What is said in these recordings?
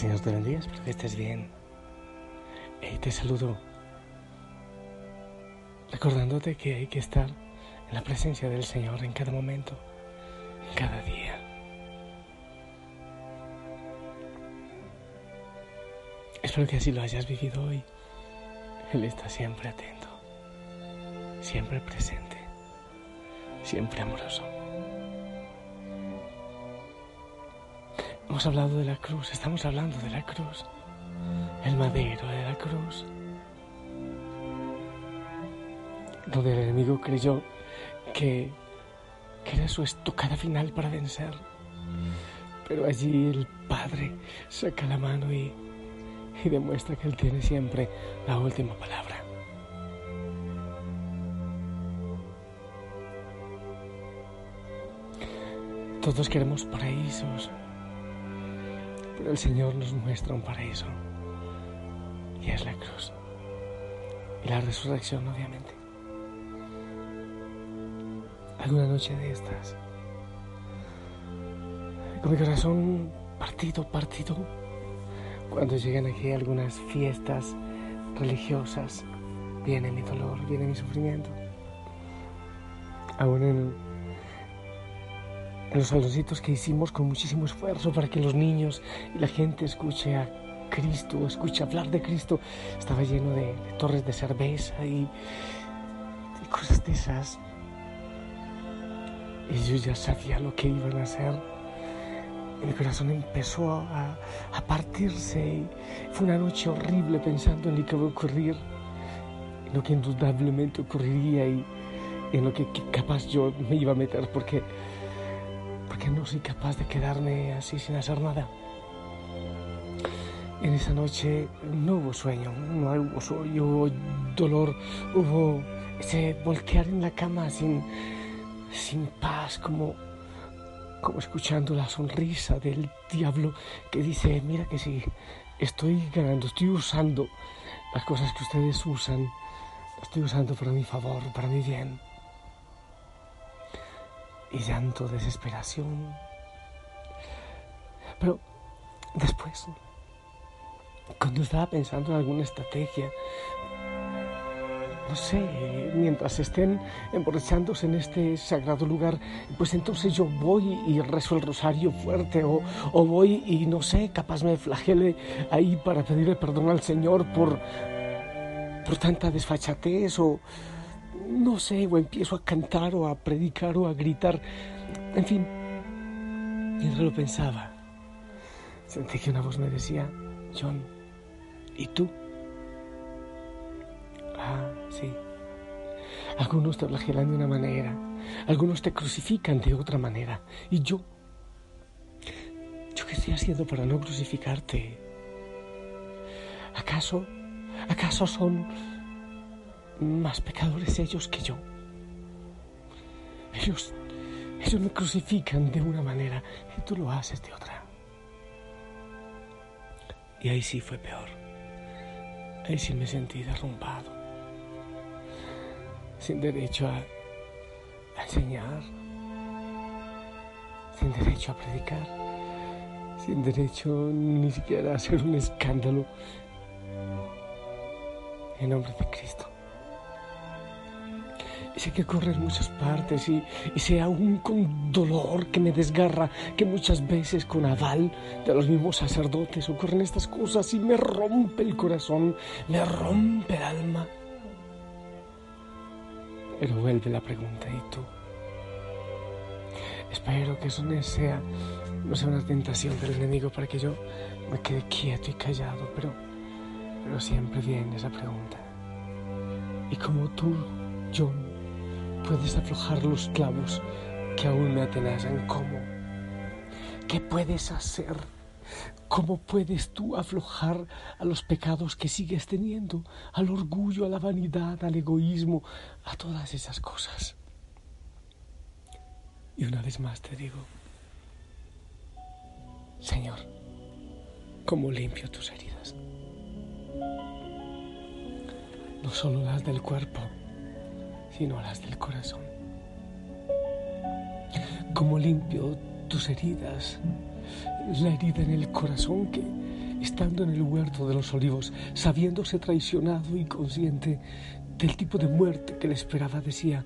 Señor te bendiga, espero que estés bien. Y te saludo recordándote que hay que estar en la presencia del Señor en cada momento, en cada día. Espero que así lo hayas vivido hoy. Él está siempre atento, siempre presente, siempre amoroso. Hemos hablado de la cruz, estamos hablando de la cruz, el madero de la cruz, donde el enemigo creyó que, que era su estocada final para vencer. Pero allí el Padre saca la mano y, y demuestra que Él tiene siempre la última palabra. Todos queremos paraísos, pero el Señor nos muestra un paraíso. Y es la cruz. Y la resurrección, obviamente. Alguna noche de estas, con mi corazón partido, partido, cuando llegan aquí algunas fiestas religiosas, viene mi dolor, viene mi sufrimiento. Aún en, los saloncitos que hicimos con muchísimo esfuerzo para que los niños y la gente escuche a Cristo, escuche hablar de Cristo, estaba lleno de, torres de cerveza y, y cosas de esas. Y yo ya sabía lo que iban a hacer. Mi corazón empezó a, a partirse. Fue una noche horrible pensando en lo que iba a ocurrir, en lo que indudablemente ocurriría y en lo que, que capaz yo me iba a meter, porque porque no soy capaz de quedarme así sin hacer nada. En esa noche no hubo sueño, no hubo sueño, hubo dolor, hubo ese voltear en la cama sin, sin paz, como, como escuchando la sonrisa del diablo que dice, mira que sí, estoy ganando, estoy usando las cosas que ustedes usan, las estoy usando para mi favor, para mi bien y llanto, desesperación. Pero después, cuando estaba pensando en alguna estrategia, no sé, mientras estén emborrachándose en este sagrado lugar, pues entonces yo voy y rezo el rosario fuerte o, o voy y no sé, capaz me flagele ahí para pedirle perdón al Señor por, por tanta desfachatez o, no sé, o empiezo a cantar o a predicar o a gritar. En fin, mientras lo pensaba, sentí que una voz me decía, John, ¿y tú? Ah, sí. Algunos te flagelan de una manera, algunos te crucifican de otra manera. Y yo, ¿yo qué estoy haciendo para no crucificarte? ¿Acaso, acaso son más pecadores ellos que yo. Ellos, ellos me crucifican de una manera y tú lo haces de otra. Y ahí sí fue peor. Ahí sí me sentí derrumbado. Sin derecho a, a enseñar. Sin derecho a predicar. Sin derecho ni siquiera a hacer un escándalo. En nombre de Cristo. Sé que ocurre en muchas partes y, y sé aún con dolor que me desgarra que muchas veces con aval de los mismos sacerdotes ocurren estas cosas y me rompe el corazón, me rompe el alma. Pero vuelve la pregunta, ¿y tú? Espero que eso no sea, no sea una tentación del enemigo para que yo me quede quieto y callado, pero, pero siempre viene esa pregunta. Y como tú, John, puedes aflojar los clavos que aún me atenazan, ¿cómo? ¿Qué puedes hacer? ¿Cómo puedes tú aflojar a los pecados que sigues teniendo, al orgullo, a la vanidad, al egoísmo, a todas esas cosas? Y una vez más te digo, Señor, ¿cómo limpio tus heridas? No solo las del cuerpo, sino las del corazón. ¿Cómo limpio tus heridas? La herida en el corazón que, estando en el huerto de los olivos, sabiéndose traicionado y consciente del tipo de muerte que le esperaba, decía,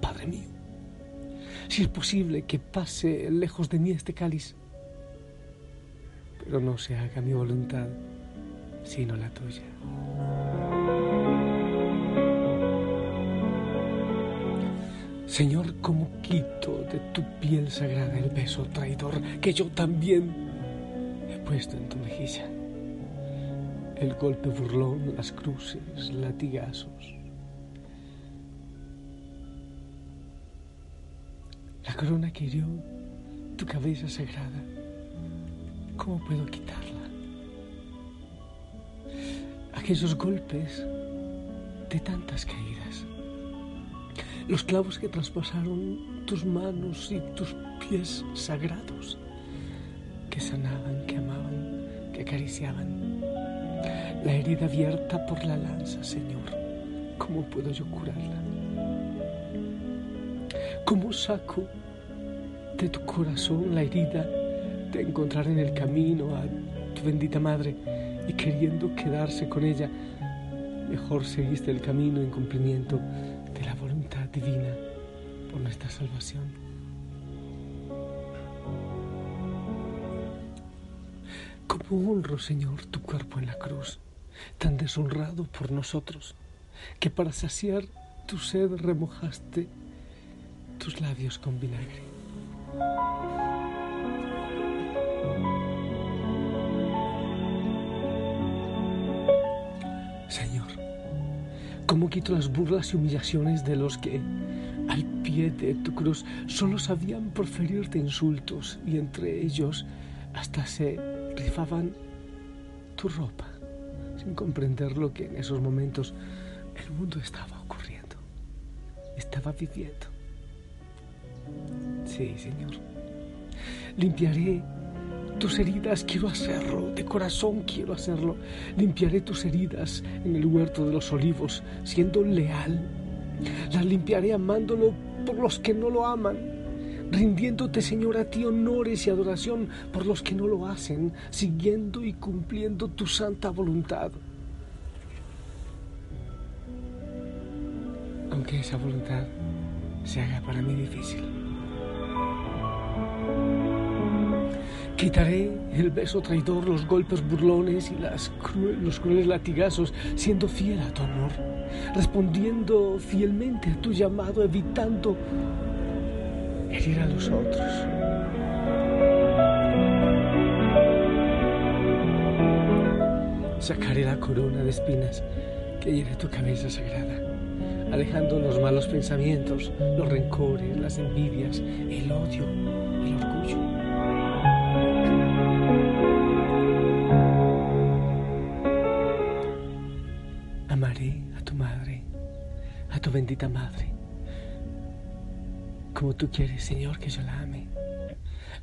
Padre mío, si es posible que pase lejos de mí este cáliz, pero no se haga mi voluntad, sino la tuya. Señor, ¿cómo quito de tu piel sagrada el beso traidor que yo también he puesto en tu mejilla? El golpe burlón, las cruces, latigazos, La corona que hirió tu cabeza sagrada, ¿cómo puedo quitarla? Aquellos golpes de tantas caídas, los clavos que traspasaron tus manos y tus pies sagrados, que sanaban, que amaban, que acariciaban. La herida abierta por la lanza, Señor, ¿cómo puedo yo curarla? ¿Cómo saco de tu corazón la herida de encontrar en el camino a tu bendita madre y queriendo quedarse con ella, mejor seguiste el camino en cumplimiento divina por nuestra salvación? ¿Cómo honro, Señor, tu cuerpo en la cruz, tan deshonrado por nosotros, que para saciar tu sed remojaste tus labios con vinagre. ¿Cómo quito las burlas y humillaciones de los que al pie de tu cruz solo sabían proferirte insultos y entre ellos hasta se rifaban tu ropa sin comprender lo que en esos momentos el mundo estaba ocurriendo, estaba viviendo? Sí, Señor. Limpiaré tus heridas, quiero hacerlo, de corazón quiero hacerlo. Limpiaré tus heridas en el huerto de los olivos, siendo leal. Las limpiaré amándolo por los que no lo aman, rindiéndote, Señor, a ti honores y adoración por los que no lo hacen, siguiendo y cumpliendo tu santa voluntad. Aunque esa voluntad se haga para mí difícil. Quitaré el beso traidor, los golpes burlones y las los crueles latigazos, siendo fiel a tu amor, respondiendo fielmente a tu llamado, evitando herir a los otros. Sacaré la corona de espinas que hiere tu cabeza sagrada, alejando los malos pensamientos, los rencores, las envidias, el odio, el orgullo. Bendita madre, como tú quieres, Señor, que yo la ame.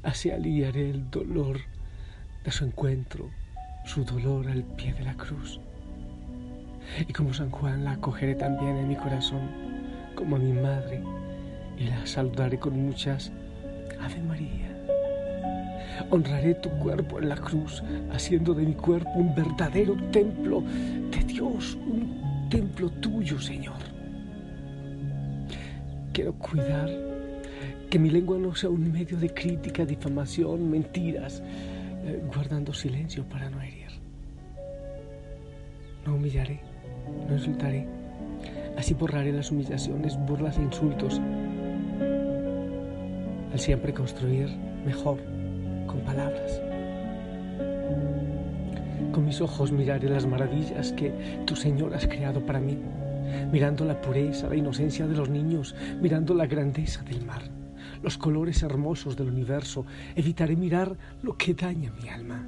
Así aliviaré el dolor de su encuentro, su dolor al pie de la cruz. Y como San Juan la acogeré también en mi corazón, como a mi madre, y la saludaré con muchas Ave María. Honraré tu cuerpo en la cruz, haciendo de mi cuerpo un verdadero templo de Dios, un templo tuyo, Señor. Quiero cuidar que mi lengua no sea un medio de crítica, difamación, mentiras, eh, guardando silencio para no herir. No humillaré, no insultaré. Así borraré las humillaciones, burlas e insultos. Al siempre construir mejor con palabras. Con mis ojos miraré las maravillas que tu Señor has creado para mí, mirando la pureza, la inocencia de los niños, mirando la grandeza del mar, los colores hermosos del universo. Evitaré mirar lo que daña mi alma.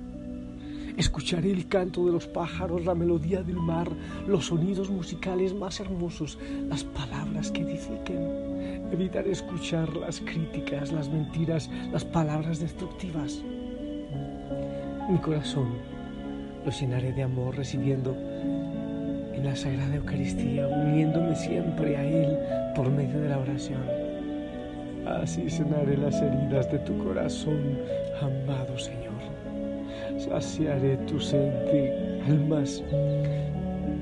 Escucharé el canto de los pájaros, la melodía del mar, los sonidos musicales más hermosos, las palabras que edifiquen. Evitaré escuchar las críticas, las mentiras, las palabras destructivas. Mi corazón lo llenaré de amor recibiendo la Sagrada Eucaristía, uniéndome siempre a Él por medio de la oración. Así sanaré las heridas de tu corazón, amado Señor. Saciaré tu sed de almas,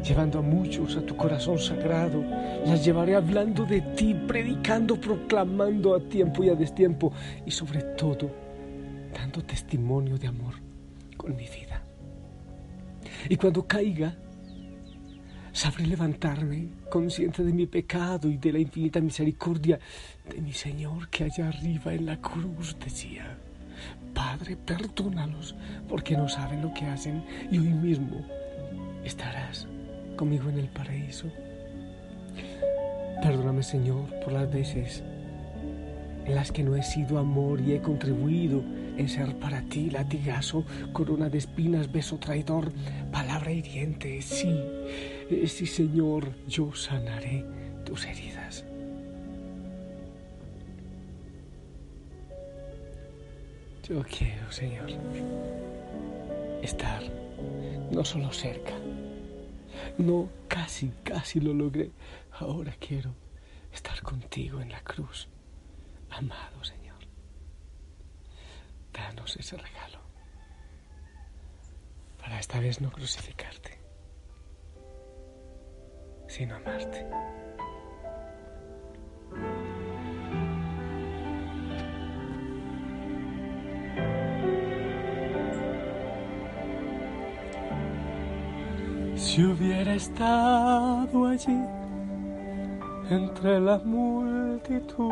llevando a muchos a tu corazón sagrado. Las llevaré hablando de ti, predicando, proclamando a tiempo y a destiempo y sobre todo dando testimonio de amor con mi vida. Y cuando caiga, sabré levantarme, consciente de mi pecado y de la infinita misericordia de mi Señor que allá arriba en la cruz decía, Padre, perdónalos porque no saben lo que hacen y hoy mismo estarás conmigo en el paraíso. Perdóname, Señor, por las veces en las que no he sido amor y he contribuido en ser para ti latigazo, corona de espinas, beso traidor, palabra hiriente. Sí, eh, sí, Señor, yo sanaré tus heridas. Yo quiero, Señor, estar no solo cerca, no casi, casi lo logré. Ahora quiero estar contigo en la cruz, amado Señor. Danos ese regalo para esta vez no crucificarte, sino amarte. Si hubiera estado allí entre la multitud,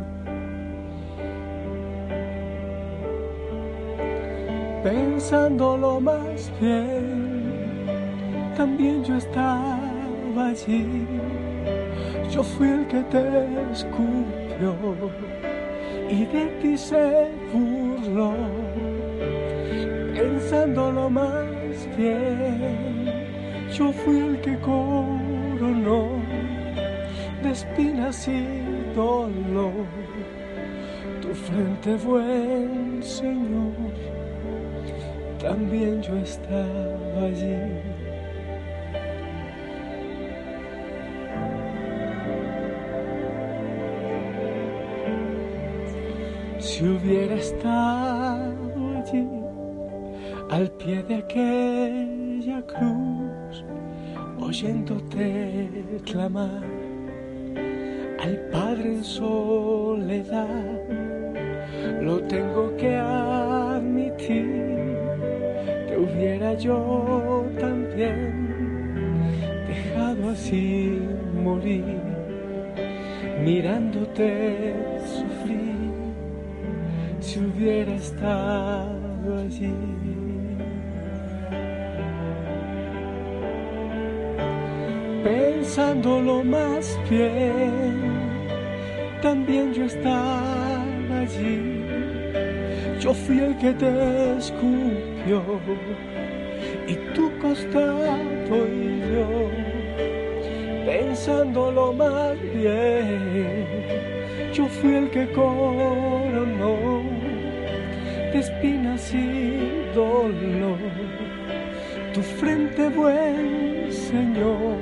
Pensándolo más bien, también yo estaba allí. Yo fui el que te escupió y de ti se burló, pensándolo más bien. Yo fui el que coronó de espinas y dolor tu frente, buen Señor también yo estaba allí. Si hubiera estado allí, al pie de aquella cruz, oyéndote clamar al Padre en soledad, lo tengo que admitir yo también dejado así morir, mirándote sufrir, si hubiera estado allí. Pensándolo más bien, también yo estaba allí yo fui el que te escupió y tu costado y yo, pensándolo más bien, yo fui el que coronó de espinas y dolor. Tu frente, buen Señor,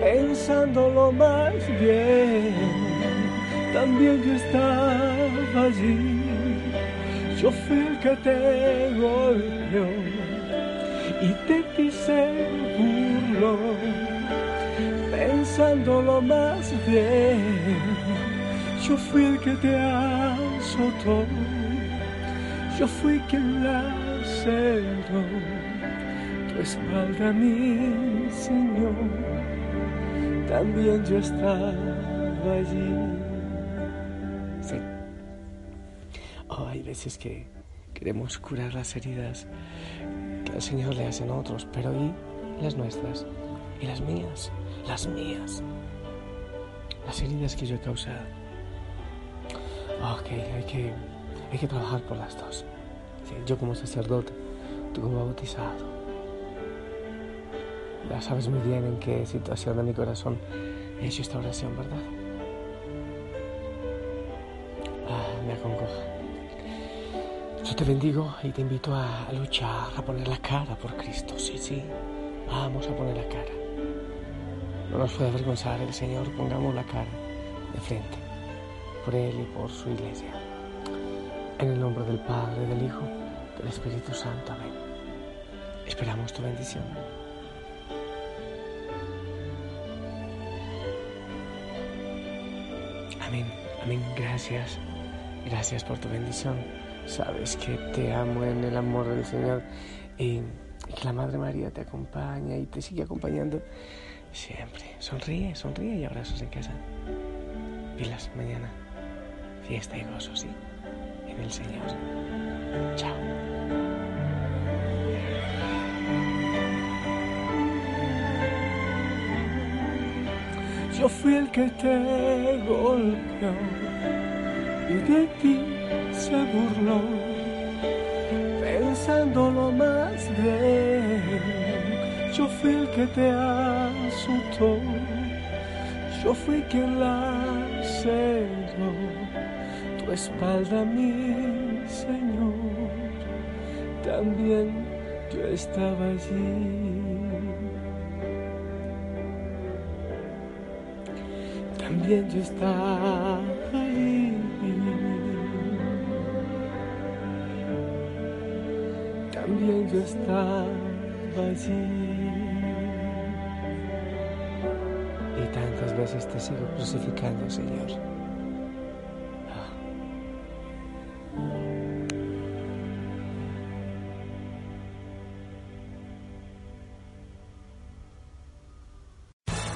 pensando lo más bien, también yo estaba allí. Yo fui el que te golpeó y te ti se burló, pensando lo más bien. Yo fui el que te azotó yo fui quien la cerró, tu espalda, mi Señor, también yo estaba allí. Oh, hay veces que queremos curar las heridas que el Señor le hacen a otros, pero ¿y las nuestras? ¿Y las mías? Las mías. Las heridas que yo he causado. Ok, hay que hay que trabajar por las dos. yo como sacerdote, tú como bautizado. Ya sabes muy bien en qué situación de mi corazón he hecho esta oración, ¿verdad? Bendigo y te invito a luchar, a poner la cara por Cristo. Sí, sí, vamos a poner la cara. No nos puede avergonzar el Señor, pongamos la cara de frente por Él y por su iglesia. En el nombre del Padre, del Hijo, del Espíritu Santo. Amén. Esperamos tu bendición. Amén, amén. Gracias. Gracias por tu bendición. Sabes que te amo en el amor del Señor y que la Madre María te acompaña y te sigue acompañando siempre. Sonríe, sonríe y abrazos en casa. Pilas mañana. Fiesta y gozo, sí el Señor. Chao. Yo fui el que te golpeó y de ti se burló, pensando lo más bien. Yo fui el que te asustó, yo fui quien la cerró tu espalda, mi Señor, también yo estaba allí. También yo estaba También yo estaba allí. Y tantas veces te sigo crucificando, Señor.